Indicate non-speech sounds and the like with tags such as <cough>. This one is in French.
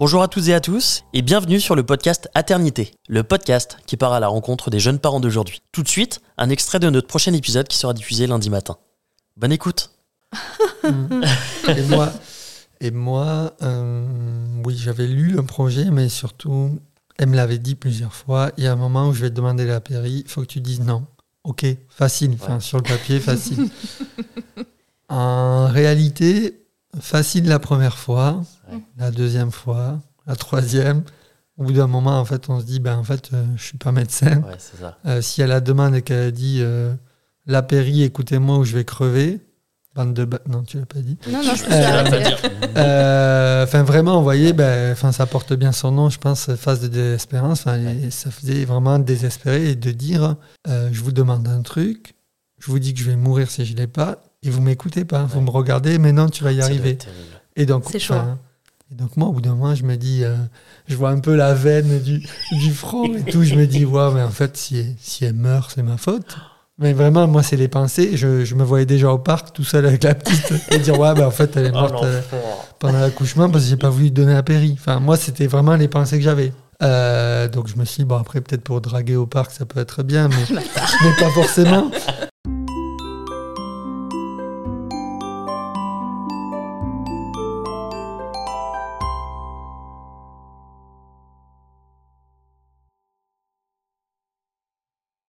Bonjour à toutes et à tous et bienvenue sur le podcast Aternité, le podcast qui part à la rencontre des jeunes parents d'aujourd'hui. Tout de suite, un extrait de notre prochain épisode qui sera diffusé lundi matin. Bonne écoute. <laughs> et moi, et moi euh, oui, j'avais lu le projet, mais surtout, elle me l'avait dit plusieurs fois. Il y a un moment où je vais te demander la péri, il faut que tu dises non. Ok, facile, enfin, sur le papier, facile. <laughs> en réalité, facile la première fois, la deuxième fois, la troisième. Au bout d'un moment, en fait, on se dit, ben, en fait, euh, je suis pas médecin. Euh, si elle a demande et qu'elle a dit, euh, la péri, écoutez-moi ou je vais crever, bande de Non, tu l'as pas dit. Non, non, je Enfin, vraiment, vous voyez, ben, enfin, ça porte bien son nom, je pense, phase de désespérance. Ça faisait vraiment désespérer et de dire, je vous demande un truc, je vous dis que je vais mourir si je l'ai pas, et vous m'écoutez pas, vous me regardez, mais non, tu vas y arriver. Et donc, c'est chaud. Et donc moi, au bout d'un moment, je me dis, euh, je vois un peu la veine du, du front et tout. Je me dis, <laughs> ouais, mais en fait, si, si elle meurt, c'est ma faute. Mais vraiment, moi, c'est les pensées. Je, je, me voyais déjà au parc, tout seul avec la petite, <laughs> et dire, ouais, ben, en fait, elle est oh morte euh, pendant l'accouchement parce que j'ai pas voulu donner à péri. Enfin, moi, c'était vraiment les pensées que j'avais. Euh, donc je me suis dit, bon, après, peut-être pour draguer au parc, ça peut être bien, mais, <laughs> mais pas forcément.